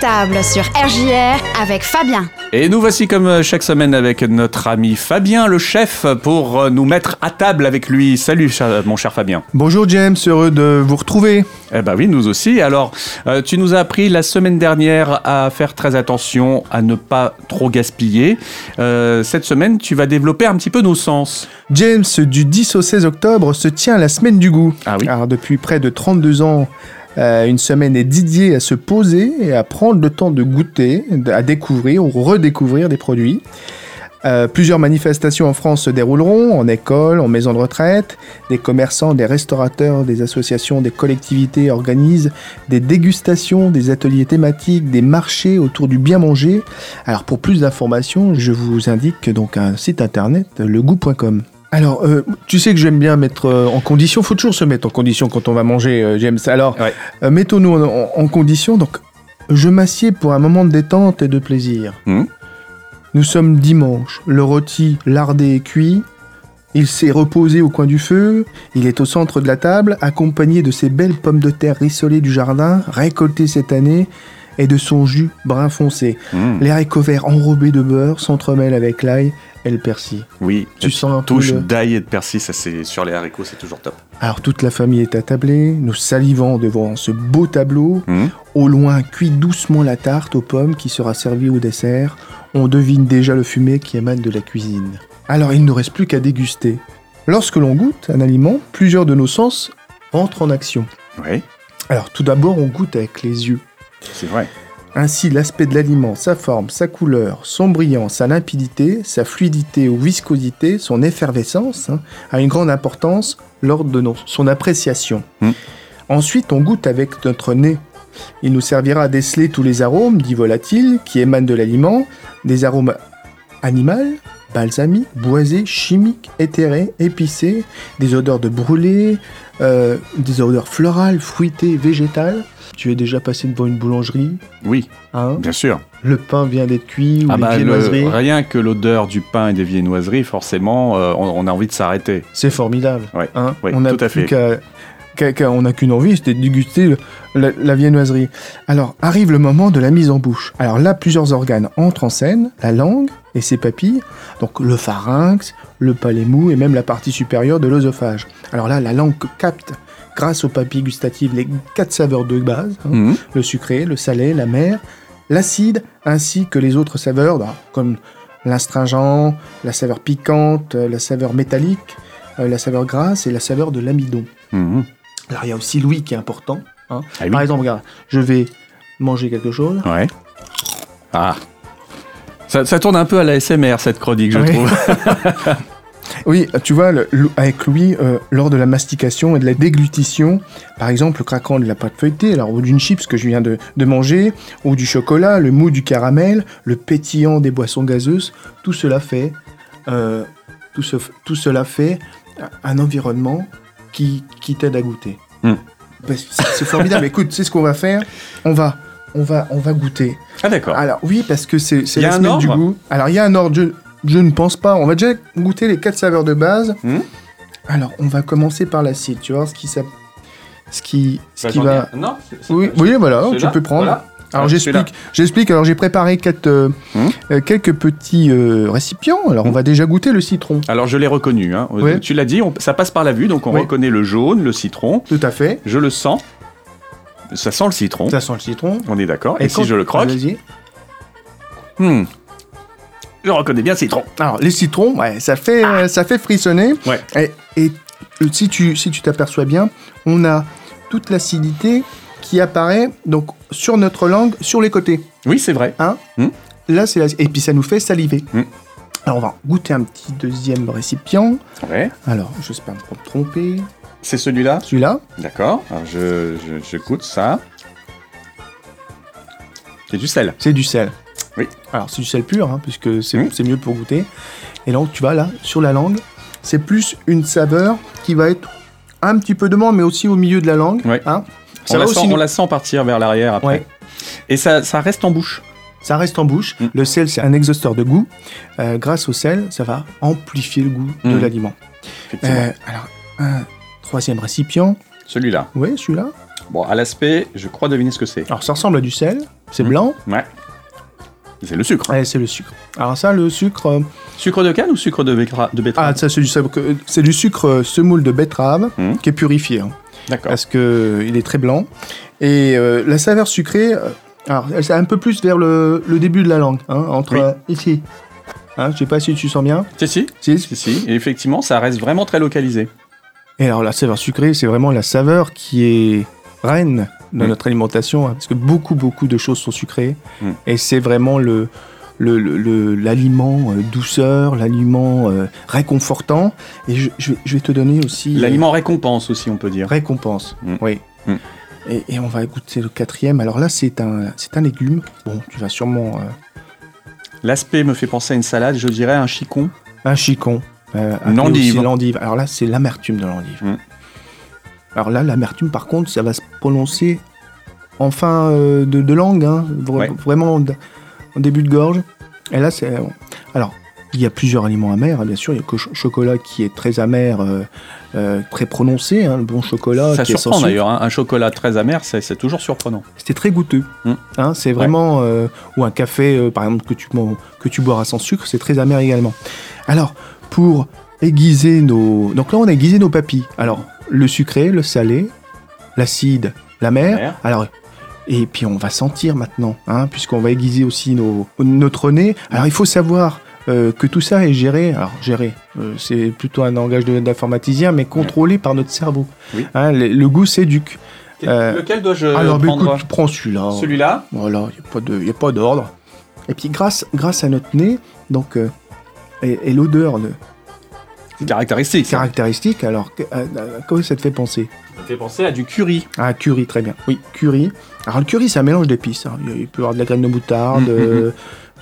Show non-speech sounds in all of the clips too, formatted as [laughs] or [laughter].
Table sur RJR avec Fabien. Et nous voici comme euh, chaque semaine avec notre ami Fabien le chef pour euh, nous mettre à table avec lui. Salut cher- mon cher Fabien. Bonjour James, heureux de vous retrouver. Eh ben oui, nous aussi. Alors, euh, tu nous as appris la semaine dernière à faire très attention à ne pas trop gaspiller. Euh, cette semaine, tu vas développer un petit peu nos sens. James, du 10 au 16 octobre se tient la semaine du goût. Ah oui. Alors depuis près de 32 ans, euh, une semaine est dédiée à se poser et à prendre le temps de goûter, à découvrir ou redécouvrir des produits. Euh, plusieurs manifestations en France se dérouleront, en école, en maison de retraite. Des commerçants, des restaurateurs, des associations, des collectivités organisent des dégustations, des ateliers thématiques, des marchés autour du bien manger. Alors pour plus d'informations, je vous indique donc un site internet, legout.com. Alors, euh, tu sais que j'aime bien mettre euh, en condition, faut toujours se mettre en condition quand on va manger, euh, James. Alors, Ouais. euh, mettons-nous en, en- en condition. Donc, je m'assieds pour un moment de détente et de plaisir. Mhm. Nous sommes dimanche. Le rôti lardé et cuit. Il s'est reposé au coin du feu. Il est au centre de la table, accompagné de ses belles pommes de terre rissolées du jardin, récoltées cette année, et de son jus brun foncé. Mmh. Les haricots verts enrobés de beurre s'entremêlent avec l'ail et le persil. Oui, Tu sens un peu touche le- d'ail et de persil, ça c'est sur les haricots, c'est toujours top. Alors toute la famille est attablée, nous salivons devant ce beau tableau. Mmh. Au loin cuit doucement la tarte aux pommes qui sera servie au dessert. On devine déjà le fumet qui émane de la cuisine. Alors il ne nous reste plus qu'à déguster. Lorsque l'on goûte un aliment, plusieurs de nos sens entrent en action. Oui, Alors tout d'abord on goûte avec les yeux. c'est vrai. Ainsi, l'aspect de l'aliment, sa forme, sa couleur, son brillant, sa limpidité, sa fluidité ou viscosité, son effervescence, hein, a une grande importance lors de nos- son appréciation. Mm. Ensuite, on goûte avec notre nez. Il nous servira à déceler tous les arômes dits volatiles qui émanent de l'aliment, des arômes animaux, balsamiques, boisés, chimiques, éthérés, épicés, des odeurs de brûlé, euh, des odeurs florales, fruitées, végétales. Tu es déjà passé devant une boulangerie? Oui, Hein? Bien sûr. le pain vient d'être cuit ou Ah les bah, le- rien que l'odeur du pain et des viennoiseries, forcément, euh, on, on a envie de s'arrêter. C'est formidable. Ouais, hein? ouais, on n'a tout à fait. qu'à- qu'à- qu'à- on n'a qu'une envie, c'était de déguster la viennoiserie. Alors arrive le moment de la mise en bouche. Alors là, plusieurs organes entrent en scène la langue et ses papilles, donc le pharynx, le palais mou et même la partie supérieure de l'œsophage. Alors là, la langue capte, grâce aux papilles gustatives, les quatre saveurs de base. hein. Mmh. le sucré, le salé, la mer, l'acide, ainsi que les autres saveurs, bah, comme l'astringent, la saveur piquante, euh, la saveur métallique, euh, la saveur grasse et la saveur de l'amidon. Mmh. Alors il y a aussi l'ouïe qui est important. hein. Ah oui. Par exemple, regarde, je vais manger quelque chose. Ouais. Ah. Ça, ça tourne un peu à la SMR cette chronique, je Oui. trouve. [laughs] Oui, tu vois, le- avec l'ouïe, euh, lors de la mastication et de la déglutition, par exemple, le craquant de la pâte feuilletée, alors, ou d'une chips que je viens de, de manger, ou du chocolat, le mou du caramel, le pétillant des boissons gazeuses, tout cela fait, euh, tout, ce- tout cela fait un environnement qui, qui t'aide à goûter. Hmm. C'est formidable. [laughs] Écoute, c'est ce qu'on va faire. On va, on va, on va goûter. Ah d'accord. Alors oui, parce que c'est la un semaine du ordre goût. Alors il y a un ordre, je, je ne pense pas. On va déjà goûter les quatre saveurs de base. Hmm. Alors on va commencer par l'acide. Tu vois ce qui, s'app- ce qui, ce Bah, qui va. Non, Oui, oui, voilà, tu peux prendre. Voilà. Alors Ah, j'explique, j'explique. Alors j'ai préparé quatre, euh, Hmm. euh, quelques petits euh, récipients. Alors on Hmm. va déjà goûter le citron. Alors je l'ai reconnu. Hein. Ouais. Tu l'as dit, on- ça passe par la vue, donc on reconnaît le jaune, le citron. Tout à fait. Je le sens. Ça sent le citron. Ça sent le citron. On est d'accord. Et, si je le croque, Vas-y. hmm, je reconnais bien le citron. Alors les citrons, ouais, ça fait, euh, ça fait frissonner. Ouais. Et, et, si tu si tu t'aperçois bien, on a toute l'acidité qui apparaît donc sur notre langue, sur les côtés. Oui, c'est vrai. Là, c'est la- et puis ça nous fait saliver. Mm. Alors on va goûter un petit deuxième récipient. Ouais. Alors, j'espère pas me tromper. C'est celui-là. Celui-là. D'accord. Alors je, je, je goûte ça. C'est du sel. C'est du sel. Oui. Alors c'est du sel pur, hein, puisque c'est Mm. c'est mieux pour goûter. Et donc tu vas là, sur la langue, c'est plus une saveur qui va être un petit peu de menthe, mais aussi au milieu de la langue. Ouais. hein. On Ça la, va sent, aussi on nous- la sent partir vers l'arrière après. Ouais. Et ça, ça reste en bouche. Ça reste en bouche. Mm. Le sel, c'est un exhausteur de goût. Euh, grâce au sel, ça va amplifier le goût de Mm. l'aliment. Effectivement. Euh, alors, un troisième récipient. Celui-là. Oui, celui-là. Bon, à l'aspect, je crois deviner ce que c'est. Alors ça ressemble à du sel, c'est Mhm. blanc, Ouais. C'est le sucre. et c'est le sucre. Alors ça, le sucre... euh, Sucre de canne ou sucre de, bécra- de betterave? Ah, ça c'est du, sucre- c'est du sucre euh, semoule de betterave Mhm. qui est purifié. hein. D'accord. parce que euh, il est très blanc. Et euh, la saveur sucrée, euh, alors elle- c'est un peu plus vers le, le début de la langue, hein, entre Oui. euh, ici. Hein, je sais pas si tu sens bien. Si, si. Si. Si, si. Et effectivement, ça reste vraiment très localisé. Et alors la saveur sucrée, c'est vraiment la saveur qui est reine de Mm. notre alimentation, hein, parce que beaucoup beaucoup de choses sont sucrées, Mm. et c'est vraiment le l'aliment euh, douceur, l'aliment euh, réconfortant. Et je, je vais, je vais te donner aussi euh, L'aliment récompense aussi, on peut dire. Récompense, Mm. oui. Mm. Et, et on va goûter le quatrième. Alors là, c'est un, c'est un légume. Bon, tu vas sûrement... L'aspect me fait penser à une salade, je dirais un chicon. un chicon. Une endive. l'endive. Alors là, c'est l'amertume de l'endive. Alors là, l'amertume, par contre, ça va se prononcer en fin euh, de, de langue, hein, vra- Ouais. vraiment en, en début de gorge. Et là, c'est... Alors, il y a plusieurs aliments amers, hein, bien sûr. Il y a le cho- chocolat qui est très amer, euh, euh, très prononcé, hein, le bon chocolat. ça qui surprend d'ailleurs. hein. Un chocolat très amer, c'est toujours surprenant. C'était très goûteux. Mm. Hein, c'est vraiment. euh, ou un café, euh, par exemple, que tu, que tu boiras sans sucre, c'est très amer également. Alors, pour aiguiser nos. Donc là, on a aiguisé nos papilles. Alors, le sucré, le salé, l'acide, l'amer. Amer. Alors. Et puis on va sentir maintenant, hein, puisqu'on va aiguiser aussi nos, notre nez. Alors il faut savoir euh, que tout ça est géré, alors géré, euh, c'est plutôt un langage d'informaticien, mais contrôlé par notre cerveau. Oui. Hein, le, le goût s'éduque. Euh, Lequel dois-je alors bah, prendre écoute, je prends celui-là. Celui-là Voilà, il n'y a pas d'ordre. Et puis grâce, grâce à notre nez, donc, euh, et, et l'odeur de- Caractéristique. ça. caractéristique, alors à, à quoi ça te fait penser? Ça fait penser à du curry. Ah, curry, très bien. Oui, curry. Alors le curry, c'est un mélange d'épices. hein. Il peut y avoir de la graine de moutarde, Mhm, euh,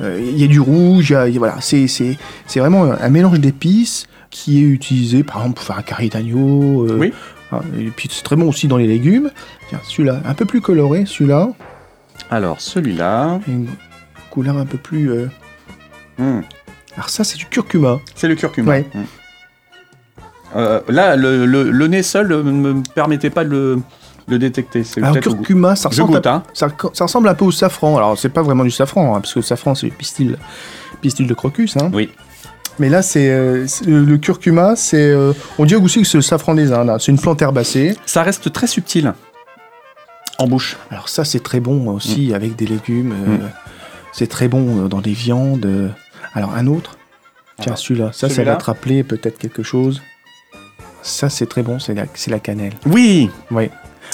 euh, il y a du rouge, y a- y voilà. C'est, c'est, c'est vraiment un mélange d'épices qui est utilisé, par exemple, pour faire un curry d'agneau. euh, Oui. hein, et puis c'est très bon aussi dans les légumes. Tiens, celui-là, un peu plus coloré, celui-là. Alors, celui-là. Une couleur un peu plus... euh, Alors ça, c'est du curcuma. C'est le curcuma. Ouais. Euh, là, le, le- le nez seul ne me permettait pas de le, le détecter. Alors curcuma, ça ressemble, goûte, hein. ça, ça ressemble un peu au safran. Alors c'est pas vraiment du safran, hein, parce que le safran c'est le pistil, pistil de crocus. Hein. Oui. Mais là, c'est euh, le, curcuma, c'est euh, on dirait aussi que c'est le safran des Indes. C'est une plante herbacée. Ça reste très subtil en bouche. Alors ça, c'est très bon aussi Mm. avec des légumes. euh, C'est très bon dans des viandes. Alors un autre. Tiens, celui-là. Ça, ça va te rappeler peut-être quelque chose. Ça, c'est très bon. C'est la, la cannelle. Oui, Oui.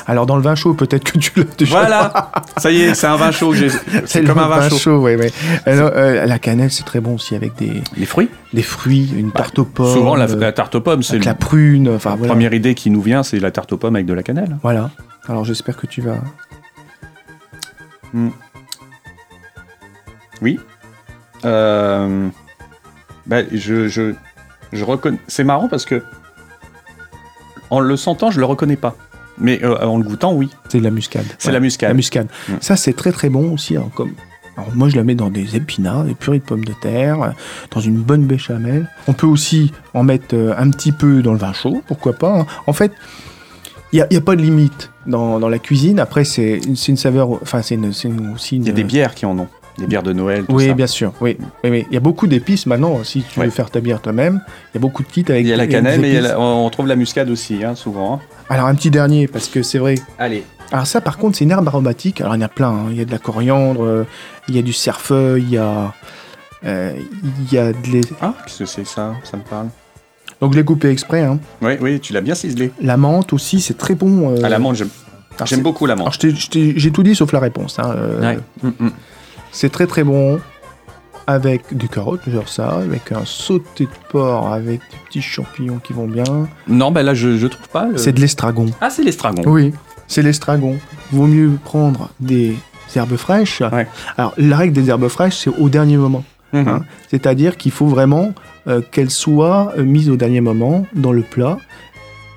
Alors dans le vin chaud, peut-être que tu l'as déjà. voilà. [laughs] Ça y est, c'est un vin chaud. C'est comme un vin chaud. Alors, euh, la cannelle, c'est très bon aussi avec des, Les fruits des fruits, une tarte aux pommes. Souvent, la, la tarte aux pommes, c'est la la prune. Enfin, voilà. première idée qui nous vient, c'est la tarte aux pommes avec de la cannelle. Voilà. Alors j'espère que tu vas. Oui. Euh, bah, je, je, je reconnais. C'est marrant parce que en le sentant, je le reconnais pas. Mais euh, en le goûtant, oui. C'est de la muscade. C'est Ouais. la muscade. La muscade. Mm. Ça, c'est très très bon aussi. hein, comme... Alors, moi, je la mets dans des épinards, des purées de pommes de terre, euh, dans une bonne béchamel. On peut aussi en mettre euh, un petit peu dans le vin chaud, pourquoi pas. hein. En fait, il n'y a, pas de limite dans, dans la cuisine. Après, c'est une, saveur. Enfin, c'est aussi une. Il y a des bières qui en ont. Des bières de Noël, tout Oui, ça. bien sûr. Oui, oui, oui. Il y a beaucoup d'épices maintenant. Si tu Ouais. veux faire ta bière toi-même, il y a beaucoup de kits avec. Il y a la cannelle, mais la- on trouve la muscade aussi, hein, souvent. hein. Alors un petit dernier parce que c'est vrai. Allez. Alors ça, par contre, c'est une herbe aromatique. Alors il y en a plein. hein. Il y a de la coriandre, euh, il y a du cerfeuil, il y a, euh, il y a de l'é- Ah, qu'est-ce que c'est ça? Ça me parle. Donc je l'ai coupé exprès. hein. Oui, oui, tu l'as bien ciselé. La menthe aussi, c'est très bon. euh, À la menthe, j'aime beaucoup la menthe. j'ai tout dit sauf la réponse. hein. Euh, Ouais. Mm, mm. C'est très très bon. Avec des carottes, genre ça, avec un sauté de porc, avec des petits champignons qui vont bien. Non, ben là, je, je trouve pas. le- C'est de l'estragon. Ah, c'est l'estragon. Oui, c'est l'estragon. Vaut mieux prendre des herbes fraîches. Ouais. Alors, la règle des herbes fraîches, c'est au dernier moment. Mhm. hein. C'est-à-dire qu'il faut vraiment euh, qu'elles soient euh, mises au dernier moment dans le plat,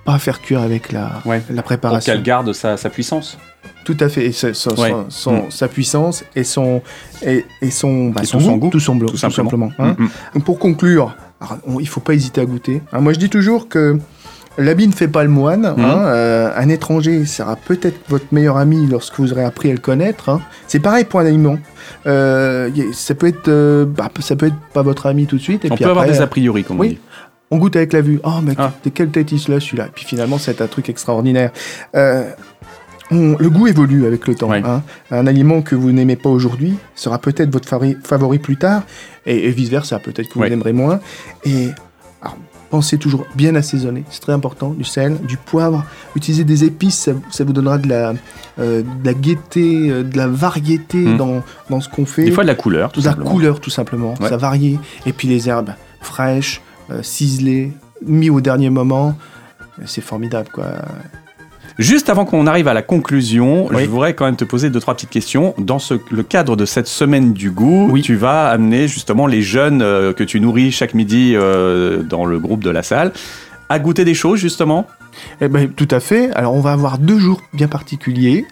pas faire cuire avec la, Ouais. la Pour préparation. qu'elle garde sa, sa puissance. Tout à fait. Et sa, sa- Ouais. son- son- Mm. sa puissance et son, et, et son, bah, Et son goût, goût, tout, son tout tout simplement. hein. Mm, mm. Pour conclure, alors, on- il faut pas hésiter à goûter. hein. moi, je dis toujours que L'habit ne fait pas le moine. hein. Euh, un étranger sera peut-être votre meilleur ami lorsque vous aurez appris à le connaître. hein. C'est pareil pour un aliment. Euh, ça peut être, euh, bah, ça peut être pas votre ami tout de suite. Et On puis peut avoir des a priori, comme on oui. dit. On goûte avec la vue. Oh, mais Ah. de quelle tête là celui-là puis finalement, c'est un truc extraordinaire. Euh, on- le goût évolue avec le temps. Ouais. hein. Un aliment que vous n'aimez pas aujourd'hui sera peut-être votre favori, favori plus tard, et, et vice-versa, peut-être que vous Ouais. l'aimerez moins. Et alors, pensez toujours bien assaisonner, c'est très important, du sel, du poivre, utilisez des épices, ça, ça vous donnera de la, euh, de la gaieté, euh, de la variété Mm. dans, dans ce qu'on fait. Des fois de la couleur, tout de la simplement. couleur tout simplement, Ouais. ça varie. Et puis les herbes fraîches, euh, ciselées, mis au dernier moment, c'est formidable quoi. Juste avant qu'on arrive à la conclusion, Oui. je voudrais quand même te poser deux trois petites questions. Dans ce, le cadre de cette semaine du goût, Oui. tu vas amener justement les jeunes euh, que tu nourris chaque midi euh, dans le groupe de la salle à goûter des choses justement. Eh ben, tout à fait. Alors, on va avoir deux jours bien particuliers.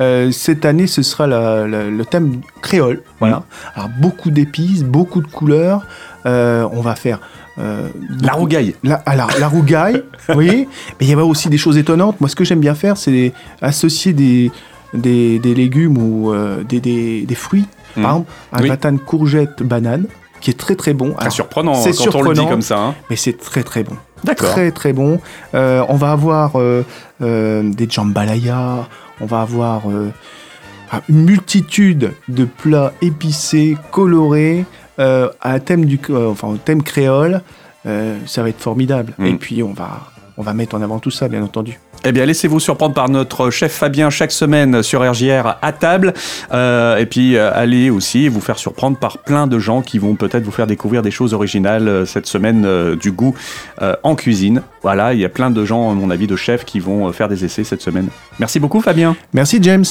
Euh, cette année, ce sera la- la- le thème créole. Voilà. Alors, beaucoup d'épices, beaucoup de couleurs. Euh, on va faire. Euh, La rougaille. La, alors, la rougaille, [laughs] oui. Mais il y a aussi des choses étonnantes. Moi, ce que j'aime bien faire, c'est associer des, des, des légumes ou euh, des, des, des fruits. Mhm. Par exemple, un Oui. courgettes, banane, qui est très très bon. Alors, surprenant c'est quand on le dit surprenant. comme ça. hein. mais c'est très très bon. D'accord. Très très bon. Euh, on va avoir euh, euh, des jambalaya, on va avoir ah, une multitude de plats épicés, colorés, à thème du, enfin thème créole. Ça va être formidable. Mm. Et puis on va on va mettre en avant tout ça, bien entendu. Eh bien, laissez-vous surprendre par notre chef Fabien chaque semaine sur RJR à table. Euh, et puis, euh, allez aussi vous faire surprendre par plein de gens qui vont peut-être vous faire découvrir des choses originales euh, cette semaine du goût en cuisine. Voilà, il y a plein de gens, à mon avis, de chefs qui vont faire des essais cette semaine. Merci beaucoup, Fabien. Merci James.